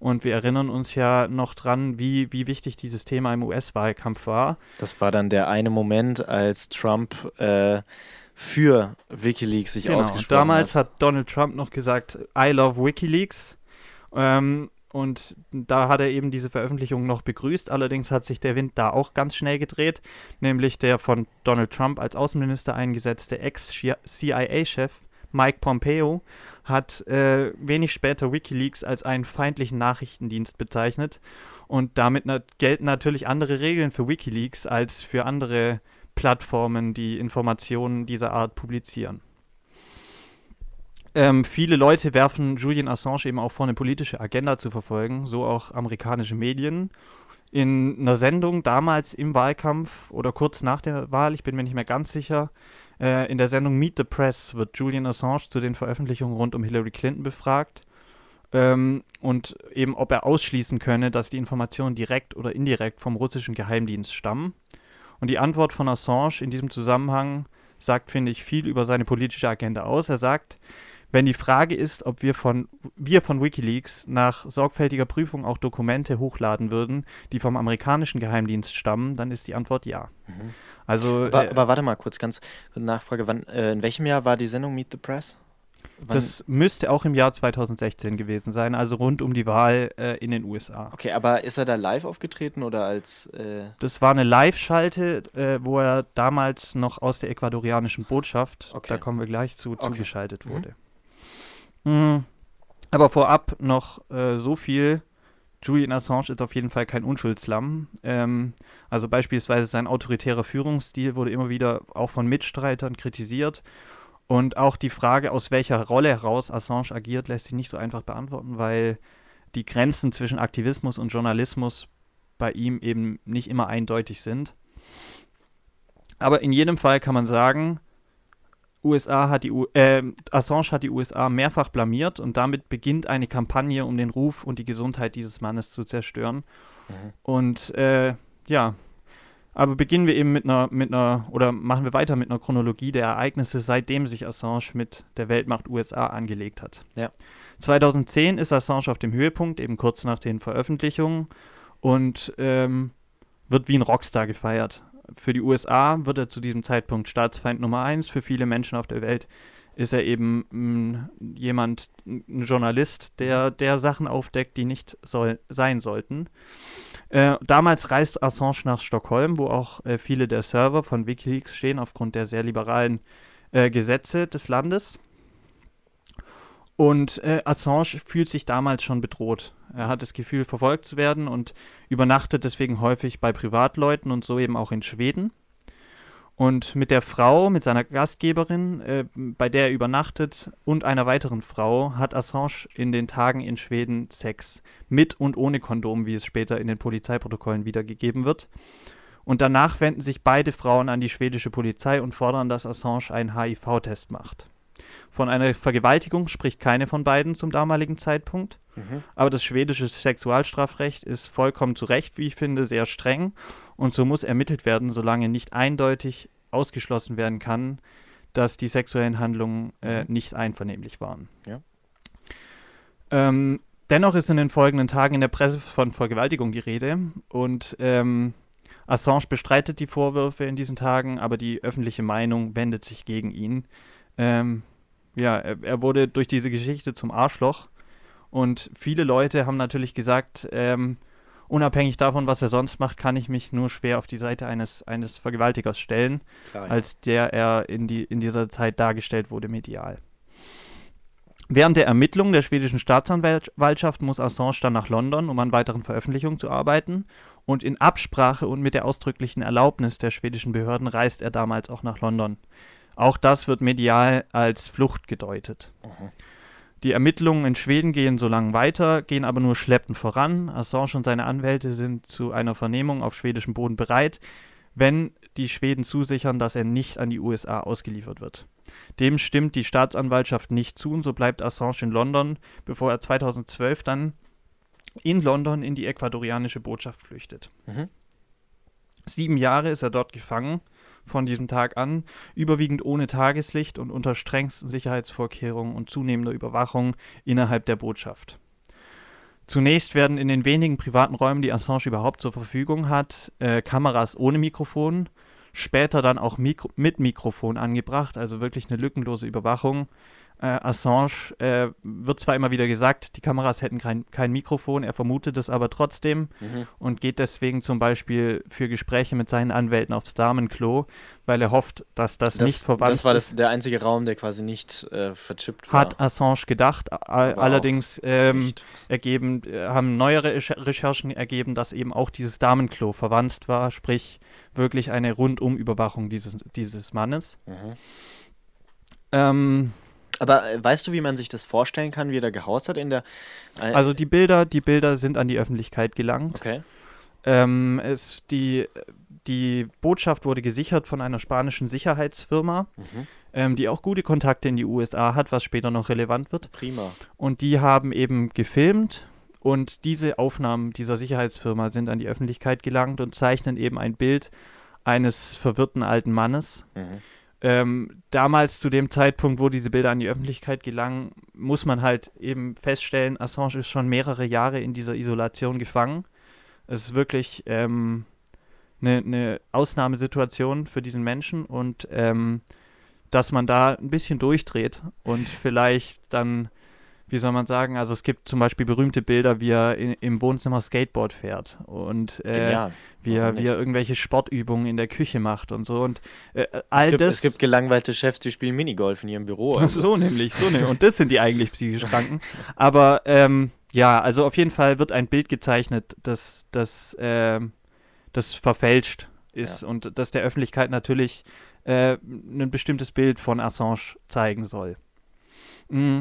Und wir erinnern uns ja noch dran, wie, wie wichtig dieses Thema im US-Wahlkampf war. Das war dann der eine Moment, als Trump äh, für Wikileaks sich genau. ausgesprochen Damals hat. hat Donald Trump noch gesagt, I love Wikileaks. Ähm, und da hat er eben diese Veröffentlichung noch begrüßt. Allerdings hat sich der Wind da auch ganz schnell gedreht, nämlich der von Donald Trump als Außenminister eingesetzte Ex-CIA-Chef Mike Pompeo, hat äh, wenig später Wikileaks als einen feindlichen Nachrichtendienst bezeichnet. Und damit na gelten natürlich andere Regeln für Wikileaks als für andere Plattformen, die Informationen dieser Art publizieren. Ähm, viele Leute werfen Julian Assange eben auch vor, eine politische Agenda zu verfolgen, so auch amerikanische Medien. In einer Sendung damals im Wahlkampf oder kurz nach der Wahl, ich bin mir nicht mehr ganz sicher, äh, in der Sendung Meet the Press wird Julian Assange zu den Veröffentlichungen rund um Hillary Clinton befragt ähm, und eben, ob er ausschließen könne, dass die Informationen direkt oder indirekt vom russischen Geheimdienst stammen. Und die Antwort von Assange in diesem Zusammenhang sagt, finde ich, viel über seine politische Agenda aus. Er sagt, wenn die Frage ist, ob wir von, wir von Wikileaks nach sorgfältiger Prüfung auch Dokumente hochladen würden, die vom amerikanischen Geheimdienst stammen, dann ist die Antwort ja. Mhm. Also, aber, äh, aber, warte mal kurz, ganz Nachfrage. Wann, äh, in welchem Jahr war die Sendung Meet the Press? Wann? Das müsste auch im Jahr 2016 gewesen sein, also rund um die Wahl äh, in den USA. Okay, aber ist er da live aufgetreten oder als. Äh das war eine Live-Schalte, äh, wo er damals noch aus der ecuadorianischen Botschaft, okay. da kommen wir gleich zu, okay. zugeschaltet mhm. wurde. Mhm. Aber vorab noch äh, so viel. Julian Assange ist auf jeden Fall kein Unschuldslamm. Ähm, also beispielsweise sein autoritärer Führungsstil wurde immer wieder auch von Mitstreitern kritisiert. Und auch die Frage, aus welcher Rolle heraus Assange agiert, lässt sich nicht so einfach beantworten, weil die Grenzen zwischen Aktivismus und Journalismus bei ihm eben nicht immer eindeutig sind. Aber in jedem Fall kann man sagen, USA hat die U äh, Assange hat die USA mehrfach blamiert und damit beginnt eine Kampagne, um den Ruf und die Gesundheit dieses Mannes zu zerstören. Mhm. Und äh, ja, aber beginnen wir eben mit einer, mit einer, oder machen wir weiter mit einer Chronologie der Ereignisse, seitdem sich Assange mit der Weltmacht USA angelegt hat. Ja. 2010 ist Assange auf dem Höhepunkt, eben kurz nach den Veröffentlichungen, und ähm, wird wie ein Rockstar gefeiert für die USA wird er zu diesem Zeitpunkt Staatsfeind Nummer eins. Für viele Menschen auf der Welt ist er eben mh, mm, jemand, ein Journalist, der, der Sachen aufdeckt, die nicht soll, sein sollten. Äh, damals reist Assange nach Stockholm, wo auch äh, viele der Server von Wikileaks stehen, aufgrund der sehr liberalen äh, Gesetze des Landes. Und äh, Assange fühlt sich damals schon bedroht. Er hat das Gefühl, verfolgt zu werden und übernachtet deswegen häufig bei Privatleuten und so eben auch in Schweden. Und mit der Frau, mit seiner Gastgeberin, äh, bei der er übernachtet, und einer weiteren Frau hat Assange in den Tagen in Schweden Sex. Mit und ohne Kondom, wie es später in den Polizeiprotokollen wiedergegeben wird. Und danach wenden sich beide Frauen an die schwedische Polizei und fordern, dass Assange einen HIV-Test macht. Von einer Vergewaltigung spricht keine von beiden zum damaligen Zeitpunkt. Mhm. Aber das schwedische Sexualstrafrecht ist vollkommen zu Recht, wie ich finde, sehr streng. Und so muss ermittelt werden, solange nicht eindeutig ausgeschlossen werden kann, dass die sexuellen Handlungen äh, mhm. nicht einvernehmlich waren. Ja. Ähm, dennoch ist in den folgenden Tagen in der Presse von Vergewaltigung die Rede und ähm, Assange bestreitet die Vorwürfe in diesen Tagen, aber die öffentliche Meinung wendet sich gegen ihn. Ähm, ja, er, er, wurde durch diese Geschichte zum Arschloch. Und viele Leute haben natürlich gesagt, ähm, unabhängig davon, was er sonst macht, kann ich mich nur schwer auf die Seite eines, eines Vergewaltigers stellen, Klar, ja. als der er in, die, in dieser Zeit dargestellt wurde medial. Während der Ermittlungen der schwedischen Staatsanwaltschaft muss Assange dann nach London, um an weiteren Veröffentlichungen zu arbeiten. Und in Absprache und mit der ausdrücklichen Erlaubnis der schwedischen Behörden reist er damals auch nach London. Auch das wird medial als Flucht gedeutet. Mhm. Die Ermittlungen in Schweden gehen so lange weiter, gehen aber nur schleppend voran. Assange und seine Anwälte sind zu einer Vernehmung auf schwedischem Boden bereit, wenn die Schweden zusichern, dass er nicht an die USA ausgeliefert wird. Dem stimmt die Staatsanwaltschaft nicht zu und so bleibt Assange in London, bevor er 2012 dann in London in die ecuadorianische Botschaft flüchtet. Mhm. Sieben Jahre ist er dort gefangen von diesem Tag an, überwiegend ohne Tageslicht und unter strengsten Sicherheitsvorkehrungen und zunehmender Überwachung innerhalb der Botschaft. Zunächst werden in den wenigen privaten Räumen, die Assange überhaupt zur Verfügung hat, äh, Kameras ohne Mikrofon, später dann auch Mikro mit Mikrofon angebracht, also wirklich eine lückenlose Überwachung. Äh, Assange äh, wird zwar immer wieder gesagt, die Kameras hätten kein, kein Mikrofon, er vermutet es aber trotzdem Mhm. und geht deswegen zum Beispiel für Gespräche mit seinen Anwälten aufs Damenklo, weil er hofft, dass das, Das, nicht verwandt das war ist. das, der einzige Raum, der quasi nicht äh, verchippt war. Hat Assange gedacht. Allerdings ähm, ergeben, äh, haben neuere Recher- Recherchen ergeben, dass eben auch dieses Damenklo verwandt war, sprich wirklich eine Rundumüberwachung dieses, dieses Mannes. Mhm. Ähm, Aber äh, weißt du, wie man sich das vorstellen kann, wie er da gehaust hat in der. Äh, also die Bilder, die Bilder sind an die Öffentlichkeit gelangt. Okay. Ähm, es, die, die Botschaft wurde gesichert von einer spanischen Sicherheitsfirma, Mhm. ähm, die auch gute Kontakte in die USA hat, was später noch relevant wird. Prima. Und die haben eben gefilmt und diese Aufnahmen dieser Sicherheitsfirma sind an die Öffentlichkeit gelangt und zeichnen eben ein Bild eines verwirrten alten Mannes. Mhm. Ähm, damals zu dem Zeitpunkt, wo diese Bilder an die Öffentlichkeit gelangen, muss man halt eben feststellen, Assange ist schon mehrere Jahre in dieser Isolation gefangen. Es ist wirklich ähm, eine, eine Ausnahmesituation für diesen Menschen und ähm, dass man da ein bisschen durchdreht und vielleicht dann, wie soll man sagen, also es gibt zum Beispiel berühmte Bilder, wie er in, im Wohnzimmer Skateboard fährt und äh, wie, er, wie er irgendwelche Sportübungen in der Küche macht und so und äh, Es all gibt, das. es gibt gelangweilte Chefs, die spielen Minigolf in ihrem Büro. Also. so nämlich, so nämlich. Und das sind die eigentlich psychisch Kranken. Aber ähm, ja, also auf jeden Fall wird ein Bild gezeichnet, das, das, ähm, das verfälscht ist Ja. und das der Öffentlichkeit natürlich äh, ein bestimmtes Bild von Assange zeigen soll. Mm.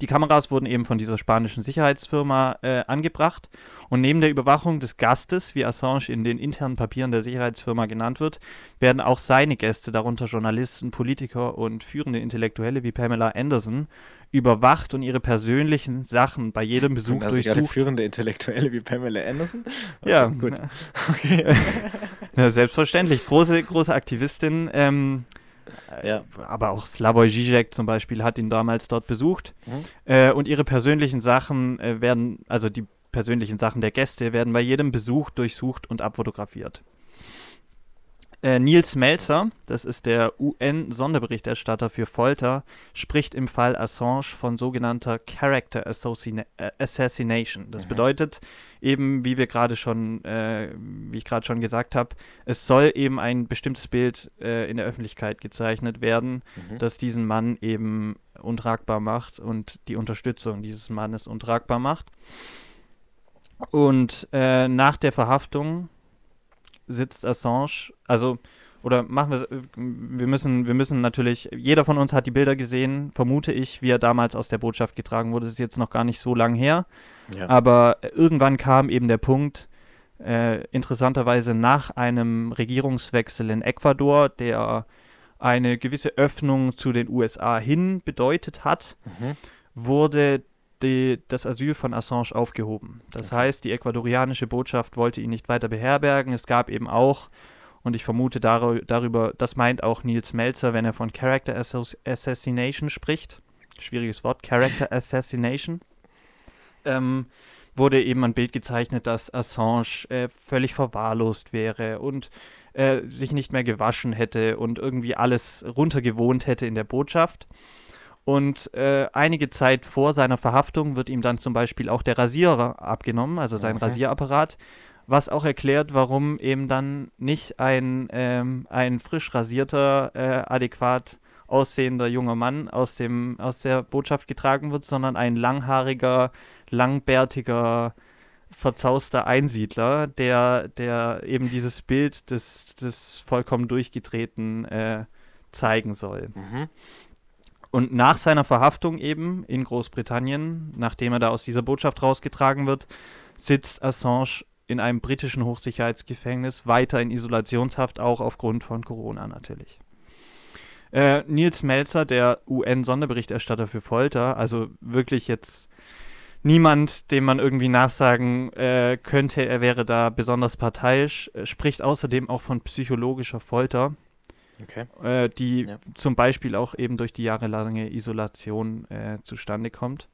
Die Kameras wurden eben von dieser spanischen Sicherheitsfirma äh, angebracht und neben der Überwachung des Gastes, wie Assange in den internen Papieren der Sicherheitsfirma genannt wird, werden auch seine Gäste, darunter Journalisten, Politiker und führende Intellektuelle wie Pamela Anderson, überwacht und ihre persönlichen Sachen bei jedem Besuch also gerade durchsucht. führende Intellektuelle wie Pamela Anderson. Ja, gut. Okay. ja, selbstverständlich. Große, große Aktivistin. Ähm, Ja. aber auch Slavoj Žižek zum Beispiel hat ihn damals dort besucht. Mhm. Äh, und ihre persönlichen Sachen äh, werden, also die persönlichen Sachen der Gäste, werden bei jedem Besuch durchsucht und abfotografiert. Äh, Nils Melzer, das ist der UN-Sonderberichterstatter für Folter, spricht im Fall Assange von sogenannter Character Assassin äh, Assassination. Das Mhm. bedeutet eben, wie wir gerade schon, äh, wie ich gerade schon gesagt habe, es soll eben ein bestimmtes Bild äh, in der Öffentlichkeit gezeichnet werden, Mhm. das diesen Mann eben untragbar macht und die Unterstützung dieses Mannes untragbar macht. Und äh, nach der Verhaftung sitzt Assange, also oder machen wir, wir müssen, wir müssen natürlich, jeder von uns hat die Bilder gesehen, vermute ich, wie er damals aus der Botschaft getragen wurde. Das ist jetzt noch gar nicht so lang her, ja. aber irgendwann kam eben der Punkt, äh, interessanterweise nach einem Regierungswechsel in Ecuador, der eine gewisse Öffnung zu den USA hin bedeutet hat, Mhm. wurde die, das Asyl von Assange aufgehoben. Das Okay. heißt, die ecuadorianische Botschaft wollte ihn nicht weiter beherbergen. Es gab eben auch, und ich vermute dar darüber, das meint auch Nils Melzer, wenn er von Character Assass Assassination spricht. Schwieriges Wort, Character Assassination. Ähm, wurde eben ein Bild gezeichnet, dass Assange äh, völlig verwahrlost wäre und äh, sich nicht mehr gewaschen hätte und irgendwie alles runtergewohnt hätte in der Botschaft. Und äh, einige Zeit vor seiner Verhaftung wird ihm dann zum Beispiel auch der Rasierer abgenommen, also sein Mhm. Rasierapparat, was auch erklärt, warum eben dann nicht ein, ähm, ein frisch rasierter, äh, adäquat aussehender junger Mann aus, dem, aus der Botschaft getragen wird, sondern ein langhaariger, langbärtiger, verzauster Einsiedler, der, der eben dieses Bild des, des vollkommen durchgedrehten äh, zeigen soll. Mhm. Und nach seiner Verhaftung eben in Großbritannien, nachdem er da aus dieser Botschaft rausgetragen wird, sitzt Assange in einem britischen Hochsicherheitsgefängnis weiter in Isolationshaft, auch aufgrund von Corona natürlich. Äh, Nils Melzer, der UN-Sonderberichterstatter für Folter, also wirklich jetzt niemand, dem man irgendwie nachsagen äh, könnte, er wäre da besonders parteiisch, äh, spricht außerdem auch von psychologischer Folter Okay. äh, die Ja. zum Beispiel auch eben durch die jahrelange Isolation äh, zustande kommt.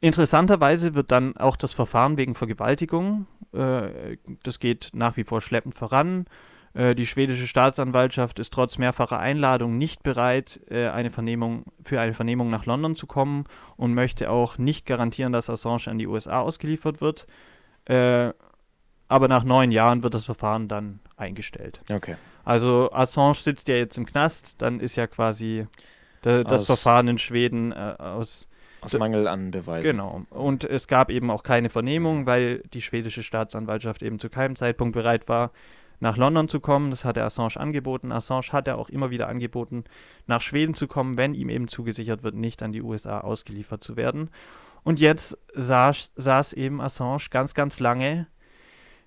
Interessanterweise wird dann auch das Verfahren wegen Vergewaltigung, äh, das geht nach wie vor schleppend voran. Äh, die schwedische Staatsanwaltschaft ist trotz mehrfacher Einladung nicht bereit, äh, eine Vernehmung, für eine Vernehmung nach London zu kommen und möchte auch nicht garantieren, dass Assange an die USA ausgeliefert wird. Äh, aber nach neun Jahren wird das Verfahren dann eingestellt. Okay. Also Assange sitzt ja jetzt im Knast, dann ist ja quasi de, das Aus- Verfahren in Schweden äh, aus. Aus Mangel an Beweisen. Genau. Und es gab eben auch keine Vernehmung, weil die schwedische Staatsanwaltschaft eben zu keinem Zeitpunkt bereit war, nach London zu kommen. Das hatte Assange angeboten. Assange hat er auch immer wieder angeboten, nach Schweden zu kommen, wenn ihm eben zugesichert wird, nicht an die USA ausgeliefert zu werden. Und jetzt saß, saß eben Assange ganz, ganz lange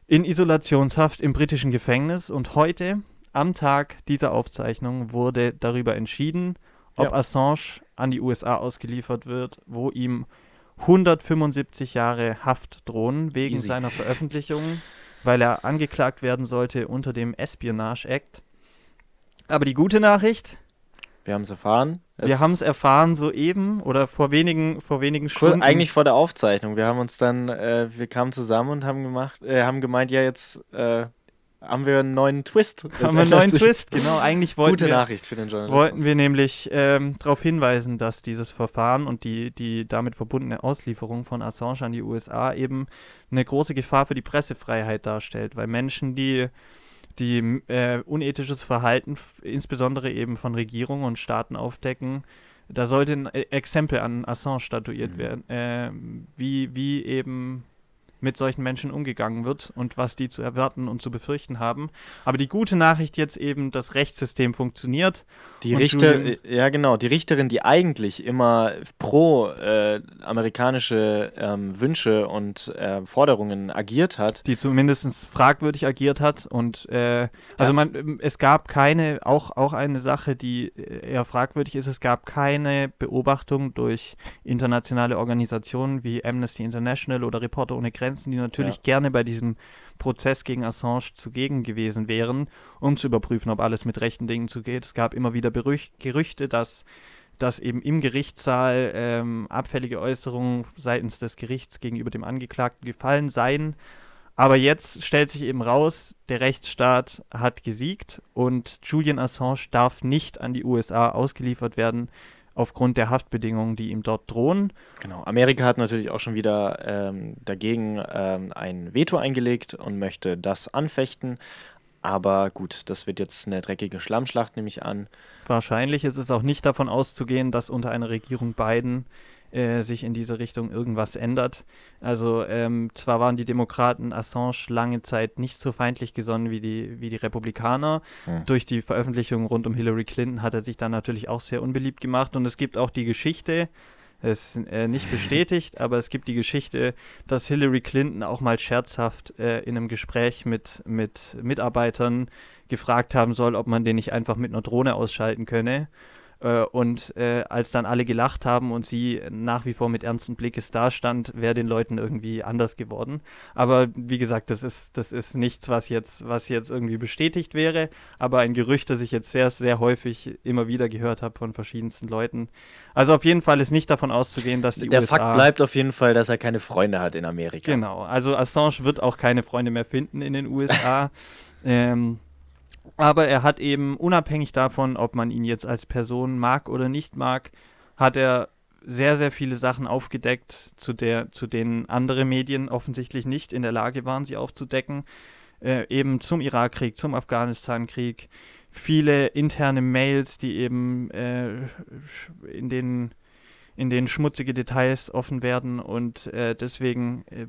in Isolationshaft im britischen Gefängnis und heute, am Tag dieser Aufzeichnung, wurde darüber entschieden, ob Ja. Assange an die USA ausgeliefert wird, wo ihm 175 Jahre Haft drohen wegen Easy. seiner Veröffentlichung, weil er angeklagt werden sollte unter dem Espionage Act. Aber die gute Nachricht, Wir haben es erfahren. wir haben es erfahren soeben oder vor wenigen, vor wenigen Cool, Stunden. eigentlich vor der Aufzeichnung. Wir haben uns dann, äh, wir kamen zusammen und haben gemacht, äh, haben gemeint, ja, jetzt äh, haben wir einen neuen Twist. Es haben wir einen neuen. Twist. Genau, eigentlich wollten Gute wir, Nachricht für den Journalismus. wollten wir nämlich ähm, darauf hinweisen, dass dieses Verfahren und die, die damit verbundene Auslieferung von Assange an die USA eben eine große Gefahr für die Pressefreiheit darstellt, weil Menschen, die die äh, unethisches Verhalten, insbesondere eben von Regierungen und Staaten aufdecken, da sollte ein äh, Exempel an Assange statuiert Mhm. werden, äh, wie, wie eben mit solchen Menschen umgegangen wird und was die zu erwarten und zu befürchten haben. Aber die gute Nachricht jetzt eben, das Rechtssystem funktioniert. Die Richter, Julian- äh, ja genau, die Richterin, die eigentlich immer pro äh, amerikanische ähm, Wünsche und äh, Forderungen agiert hat, die zumindest fragwürdig agiert hat. Und äh, also Ja. man, ähm, es gab keine, auch, auch eine Sache, die äh, eher fragwürdig ist, es gab keine Beobachtung durch internationale Organisationen wie Amnesty International oder Reporter ohne Grenzen, die natürlich Ja. gerne bei diesem Prozess gegen Assange zugegen gewesen wären, um zu überprüfen, ob alles mit rechten Dingen zugeht. Es gab immer wieder Berüch Gerüchte, dass dass eben im Gerichtssaal ähm, abfällige Äußerungen seitens des Gerichts gegenüber dem Angeklagten gefallen seien. Aber jetzt stellt sich eben raus, der Rechtsstaat hat gesiegt und Julian Assange darf nicht an die USA ausgeliefert werden aufgrund der Haftbedingungen, die ihm dort drohen. Genau, Amerika hat natürlich auch schon wieder ähm, dagegen ähm, ein Veto eingelegt und möchte das anfechten. Aber gut, das wird jetzt eine dreckige Schlammschlacht, nehme ich an. Wahrscheinlich ist es auch nicht davon auszugehen, dass unter einer Regierung Biden äh, sich in diese Richtung irgendwas ändert. Also ähm, zwar waren die Demokraten Assange lange Zeit nicht so feindlich gesonnen wie die, wie die Republikaner. Hm. Durch die Veröffentlichung rund um Hillary Clinton hat er sich dann natürlich auch sehr unbeliebt gemacht. Und es gibt auch die Geschichte, es ist äh, nicht bestätigt, aber es gibt die Geschichte, dass Hillary Clinton auch mal scherzhaft äh, in einem Gespräch mit, mit Mitarbeitern gefragt haben soll, ob man den nicht einfach mit einer Drohne ausschalten könne. Äh, und äh, als dann alle gelacht haben und sie nach wie vor mit ernsten Blickes dastand, wäre den Leuten irgendwie anders geworden. Aber wie gesagt, das ist, das ist nichts, was jetzt, was jetzt irgendwie bestätigt wäre, aber ein Gerücht, das ich jetzt sehr, sehr häufig immer wieder gehört habe von verschiedensten Leuten. Also auf jeden Fall ist nicht davon auszugehen, dass die Der USA Fakt bleibt auf jeden Fall, dass er keine Freunde hat in Amerika. Genau, also Assange wird auch keine Freunde mehr finden in den USA. ähm, aber er hat eben, unabhängig davon, ob man ihn jetzt als Person mag oder nicht mag, hat er sehr, sehr viele Sachen aufgedeckt, zu, der, zu denen andere Medien offensichtlich nicht in der Lage waren, sie aufzudecken. Äh, eben zum Irakkrieg, zum Afghanistan-Krieg. Viele interne Mails, die eben äh, in den in denen schmutzige Details offen werden und äh, deswegen, äh,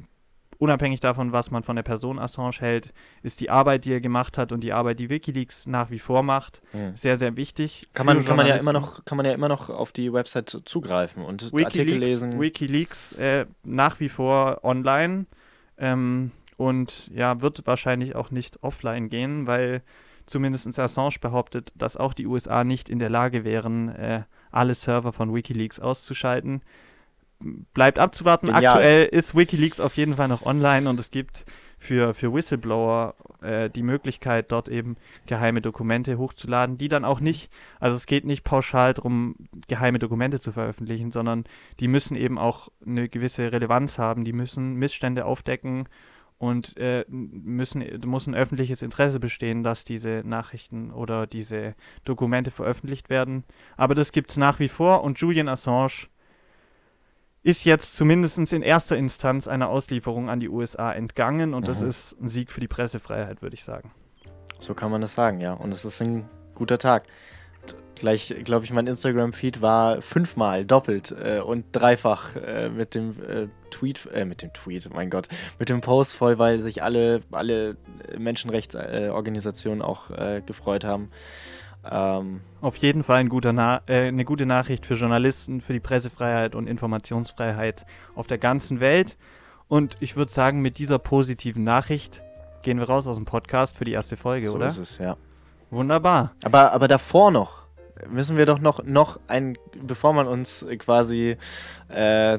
unabhängig davon, was man von der Person Assange hält, ist die Arbeit, die er gemacht hat und die Arbeit, die Wikileaks nach wie vor macht, Hm. sehr, sehr wichtig. Kann man, kann man ja immer noch, kann man ja immer noch auf die Website zu- zugreifen und Artikel Wikileaks, lesen. Wikileaks äh, nach wie vor online ähm, und ja, wird wahrscheinlich auch nicht offline gehen, weil zumindest Assange behauptet, dass auch die USA nicht in der Lage wären, äh, alle Server von Wikileaks auszuschalten. Bleibt abzuwarten. Genial. Aktuell ist Wikileaks auf jeden Fall noch online und es gibt für, für Whistleblower äh, die Möglichkeit, dort eben geheime Dokumente hochzuladen, die dann auch nicht, also es geht nicht pauschal darum, geheime Dokumente zu veröffentlichen, sondern die müssen eben auch eine gewisse Relevanz haben, die müssen Missstände aufdecken und äh, müssen, muss ein öffentliches Interesse bestehen, dass diese Nachrichten oder diese Dokumente veröffentlicht werden. Aber das gibt es nach wie vor und Julian Assange ist jetzt zumindest in erster Instanz einer Auslieferung an die USA entgangen und mhm. das ist ein Sieg für die Pressefreiheit, würde ich sagen. So kann man das sagen, ja. Und es ist ein guter Tag. Gleich, glaube ich, mein Instagram-Feed war fünfmal doppelt äh, und dreifach äh, mit dem äh, Tweet, äh, mit dem Tweet, mein Gott, mit dem Post voll, weil sich alle, alle Menschenrechtsorganisationen auch äh, gefreut haben. Ähm, Auf jeden Fall ein äh, eine gute Nachricht für Journalisten, für die Pressefreiheit und Informationsfreiheit auf der ganzen Welt. Und ich würde sagen, mit dieser positiven Nachricht gehen wir raus aus dem Podcast für die erste Folge, so oder? So ist es, ja. Wunderbar. Aber, aber davor noch müssen wir doch noch, noch ein, bevor man uns quasi äh, äh,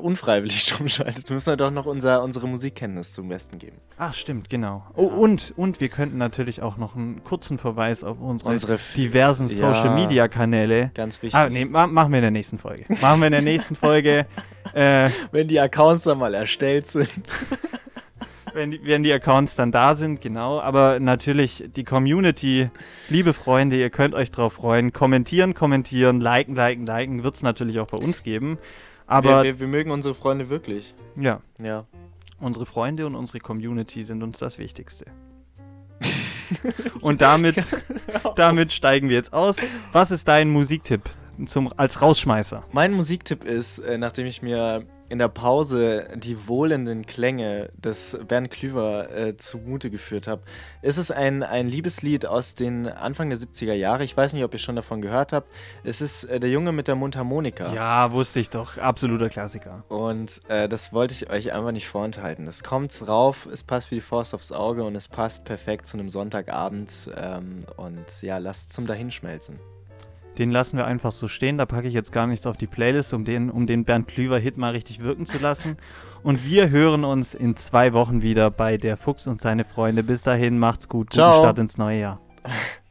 unfreiwillig stumm schaltet, müssen wir doch noch unser, unsere Musikkenntnis zum Besten geben. Ach, stimmt, genau. Oh, ja. und, und wir könnten natürlich auch noch einen kurzen Verweis auf unsere, unsere diversen ja, Social-Media-Kanäle. Ganz wichtig. Ah, nee, ma machen wir in der nächsten Folge. Machen wir in der nächsten Folge. äh, Wenn die Accounts dann mal erstellt sind. wenn, die, wenn die Accounts dann da sind, genau. Aber natürlich die Community, liebe Freunde, ihr könnt euch drauf freuen. Kommentieren, kommentieren, liken, liken, liken, wird es natürlich auch bei uns geben. Aber wir, wir, wir, mögen unsere Freunde wirklich. Ja. Ja. Unsere Freunde und unsere Community sind uns das Wichtigste. und damit, damit steigen wir jetzt aus. Was ist dein Musiktipp zum, als Rausschmeißer? Mein Musiktipp ist, äh, nachdem ich mir in der Pause die wohlenden Klänge des Bernd Klüver äh, zugute geführt habe, ist es ein, ein Liebeslied aus den Anfang der 70er Jahre. Ich weiß nicht, ob ihr schon davon gehört habt. Es ist äh, Der Junge mit der Mundharmonika. Ja, wusste ich doch. Absoluter Klassiker. Und äh, das wollte ich euch einfach nicht vorenthalten. Es kommt rauf, es passt wie die Faust aufs Auge und es passt perfekt zu einem Sonntagabend. Ähm, und ja, lasst zum Dahinschmelzen. Den lassen wir einfach so stehen. Da packe ich jetzt gar nichts auf die Playlist, um den, um den Bernd Klüver-Hit mal richtig wirken zu lassen. Und wir hören uns in zwei Wochen wieder bei Der Fuchs und seine Freunde. Bis dahin, macht's gut. Ciao. Guten Start ins neue Jahr.